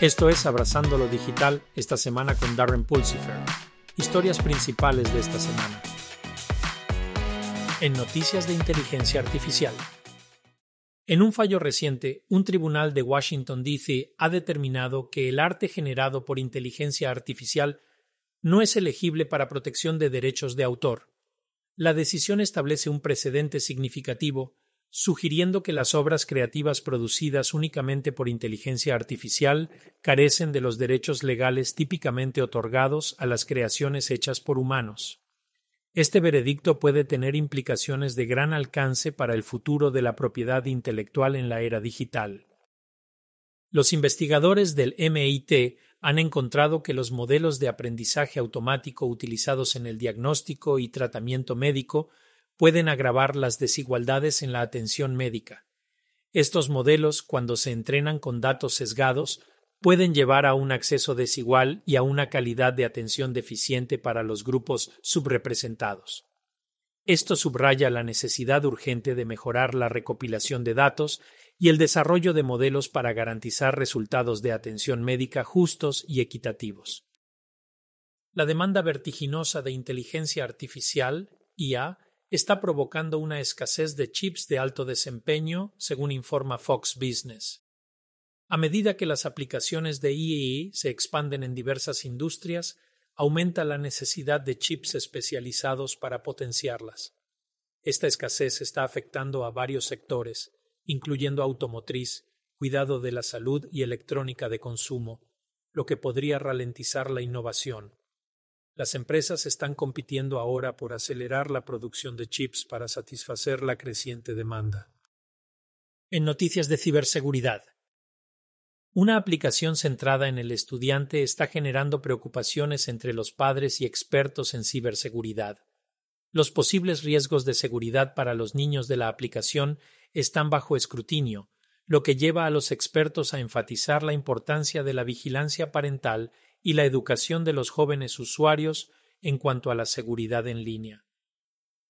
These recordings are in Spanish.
Esto es Abrazando lo Digital esta semana con Darren Pulsifer. Historias principales de esta semana. En noticias de inteligencia artificial. En un fallo reciente, un tribunal de Washington, D.C. ha determinado que el arte generado por inteligencia artificial no es elegible para protección de derechos de autor. La decisión establece un precedente significativo sugiriendo que las obras creativas producidas únicamente por inteligencia artificial carecen de los derechos legales típicamente otorgados a las creaciones hechas por humanos. Este veredicto puede tener implicaciones de gran alcance para el futuro de la propiedad intelectual en la era digital. Los investigadores del MIT han encontrado que los modelos de aprendizaje automático utilizados en el diagnóstico y tratamiento médico pueden agravar las desigualdades en la atención médica. Estos modelos, cuando se entrenan con datos sesgados, pueden llevar a un acceso desigual y a una calidad de atención deficiente para los grupos subrepresentados. Esto subraya la necesidad urgente de mejorar la recopilación de datos y el desarrollo de modelos para garantizar resultados de atención médica justos y equitativos. La demanda vertiginosa de inteligencia artificial, IA, está provocando una escasez de chips de alto desempeño, según informa Fox Business. A medida que las aplicaciones de IEE se expanden en diversas industrias, aumenta la necesidad de chips especializados para potenciarlas. Esta escasez está afectando a varios sectores, incluyendo automotriz, cuidado de la salud y electrónica de consumo, lo que podría ralentizar la innovación. Las empresas están compitiendo ahora por acelerar la producción de chips para satisfacer la creciente demanda. En noticias de ciberseguridad. Una aplicación centrada en el estudiante está generando preocupaciones entre los padres y expertos en ciberseguridad. Los posibles riesgos de seguridad para los niños de la aplicación están bajo escrutinio, lo que lleva a los expertos a enfatizar la importancia de la vigilancia parental y la educación de los jóvenes usuarios en cuanto a la seguridad en línea.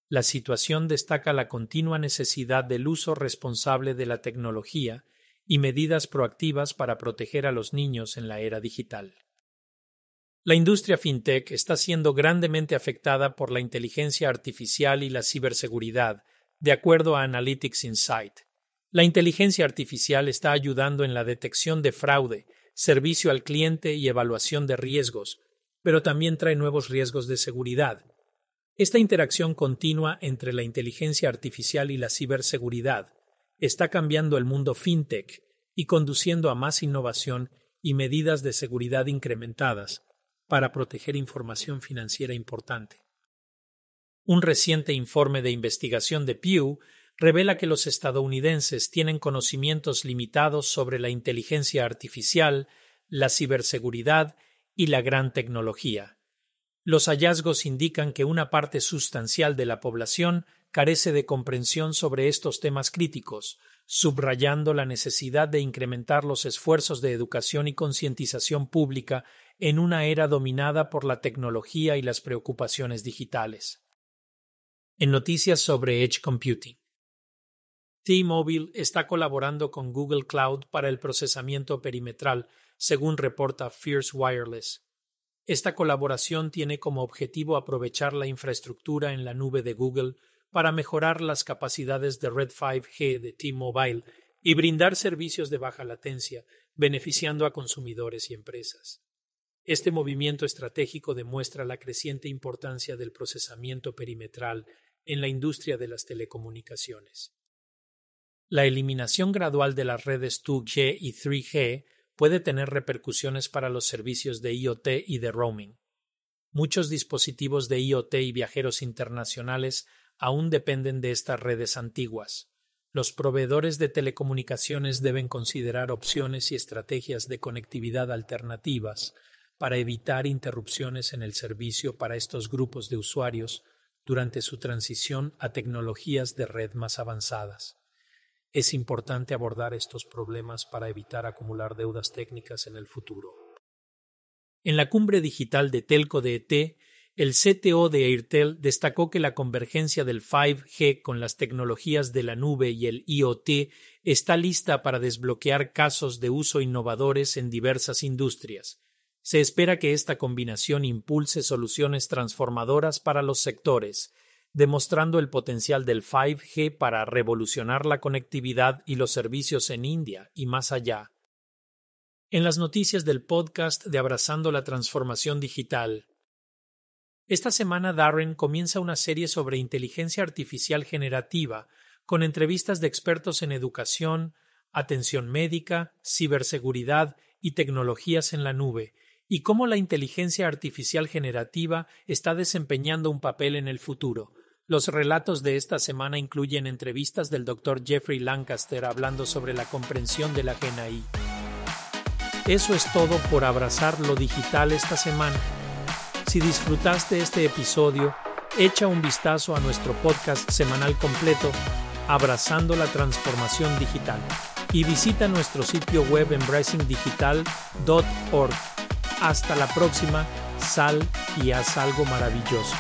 La situación destaca la continua necesidad del uso responsable de la tecnología y medidas proactivas para proteger a los niños en la era digital. La industria fintech está siendo grandemente afectada por la inteligencia artificial y la ciberseguridad, de acuerdo a Analytics Insight. La inteligencia artificial está ayudando en la detección de fraude, servicio al cliente y evaluación de riesgos, pero también trae nuevos riesgos de seguridad. Esta interacción continua entre la inteligencia artificial y la ciberseguridad está cambiando el mundo fintech y conduciendo a más innovación y medidas de seguridad incrementadas para proteger información financiera importante. Un reciente informe de investigación de Pew revela que los estadounidenses tienen conocimientos limitados sobre la inteligencia artificial, la ciberseguridad y la gran tecnología. Los hallazgos indican que una parte sustancial de la población carece de comprensión sobre estos temas críticos, subrayando la necesidad de incrementar los esfuerzos de educación y concientización pública en una era dominada por la tecnología y las preocupaciones digitales. En noticias sobre Edge Computing. T-Mobile está colaborando con Google Cloud para el procesamiento perimetral, según reporta Fierce Wireless. Esta colaboración tiene como objetivo aprovechar la infraestructura en la nube de Google para mejorar las capacidades de Red 5G de T-Mobile y brindar servicios de baja latencia, beneficiando a consumidores y empresas. Este movimiento estratégico demuestra la creciente importancia del procesamiento perimetral en la industria de las telecomunicaciones. La eliminación gradual de las redes 2G y 3G puede tener repercusiones para los servicios de IoT y de roaming. Muchos dispositivos de IoT y viajeros internacionales aún dependen de estas redes antiguas. Los proveedores de telecomunicaciones deben considerar opciones y estrategias de conectividad alternativas para evitar interrupciones en el servicio para estos grupos de usuarios durante su transición a tecnologías de red más avanzadas. Es importante abordar estos problemas para evitar acumular deudas técnicas en el futuro. En la cumbre digital de Telco de ET, el CTO de Airtel destacó que la convergencia del 5G con las tecnologías de la nube y el IoT está lista para desbloquear casos de uso innovadores en diversas industrias. Se espera que esta combinación impulse soluciones transformadoras para los sectores, demostrando el potencial del 5G para revolucionar la conectividad y los servicios en India y más allá. En las noticias del podcast de Abrazando la Transformación Digital, esta semana Darren comienza una serie sobre inteligencia artificial generativa, con entrevistas de expertos en educación, atención médica, ciberseguridad y tecnologías en la nube, y cómo la inteligencia artificial generativa está desempeñando un papel en el futuro. Los relatos de esta semana incluyen entrevistas del Dr. Jeffrey Lancaster hablando sobre la comprensión de la GNI. Eso es todo por abrazar lo digital esta semana. Si disfrutaste este episodio, echa un vistazo a nuestro podcast semanal completo, Abrazando la Transformación Digital, y visita nuestro sitio web embracingdigital.org. Hasta la próxima, sal y haz algo maravilloso.